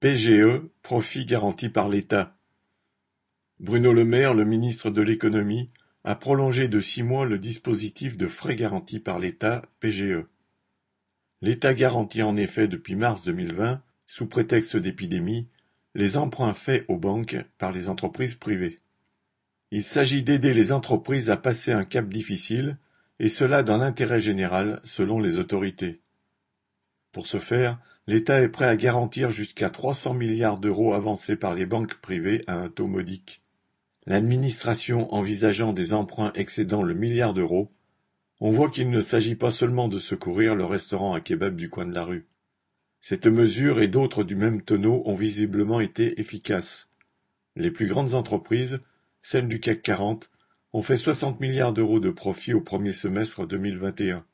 PGE, profit garanti par l'État. Bruno Le Maire, le ministre de l'Économie, a prolongé de six mois le dispositif de frais garantis par l'État PGE. L'État garantit en effet depuis mars 2020, sous prétexte d'épidémie, les emprunts faits aux banques par les entreprises privées. Il s'agit d'aider les entreprises à passer un cap difficile, et cela dans l'intérêt général selon les autorités. Pour ce faire, l'État est prêt à garantir jusqu'à 300 milliards d'euros avancés par les banques privées à un taux modique. L'administration envisageant des emprunts excédant le milliard d'euros, on voit qu'il ne s'agit pas seulement de secourir le restaurant à kebab du coin de la rue. Cette mesure et d'autres du même tonneau ont visiblement été efficaces. Les plus grandes entreprises celles du CAC 40, ont fait 60 milliards d'euros de profit au premier semestre 2021.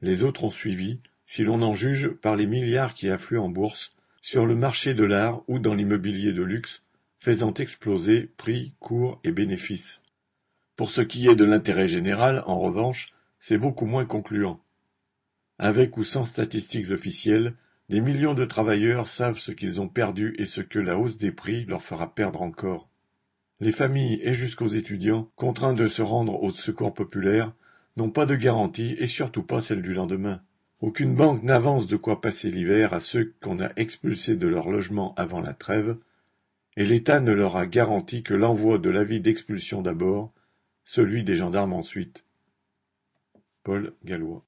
Les autres ont suivi, si l'on en juge par les milliards qui affluent en bourse, sur le marché de l'art ou dans l'immobilier de luxe, faisant exploser prix, cours et bénéfices. Pour ce qui est de l'intérêt général, en revanche, c'est beaucoup moins concluant. Avec ou sans statistiques officielles, des millions de travailleurs savent ce qu'ils ont perdu et ce que la hausse des prix leur fera perdre encore. Les familles et jusqu'aux étudiants, contraints de se rendre au secours populaire, n'ont pas de garantie et surtout pas celle du lendemain. Aucune banque n'avance de quoi passer l'hiver à ceux qu'on a expulsés de leur logement avant la trêve, et l'État ne leur a garanti que l'envoi de l'avis d'expulsion d'abord, celui des gendarmes ensuite. Paul Gallois